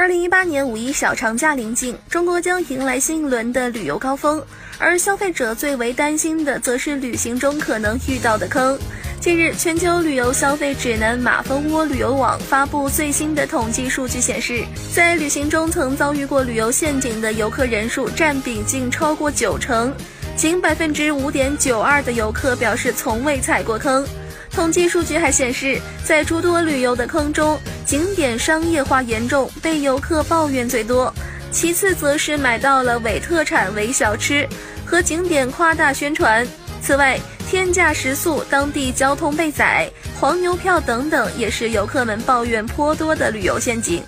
二零一八年五一小长假临近，中国将迎来新一轮的旅游高峰，而消费者最为担心的，则是旅行中可能遇到的坑。近日，全球旅游消费指南马蜂窝旅游网发布最新的统计数据显示，在旅行中曾遭遇过旅游陷阱的游客人数占比竟超过九成，仅百分之五点九二的游客表示从未踩过坑。统计数据还显示，在诸多旅游的坑中，景点商业化严重，被游客抱怨最多；其次则是买到了伪特产、伪小吃和景点夸大宣传。此外，天价食宿、当地交通被宰、黄牛票等等，也是游客们抱怨颇多的旅游陷阱。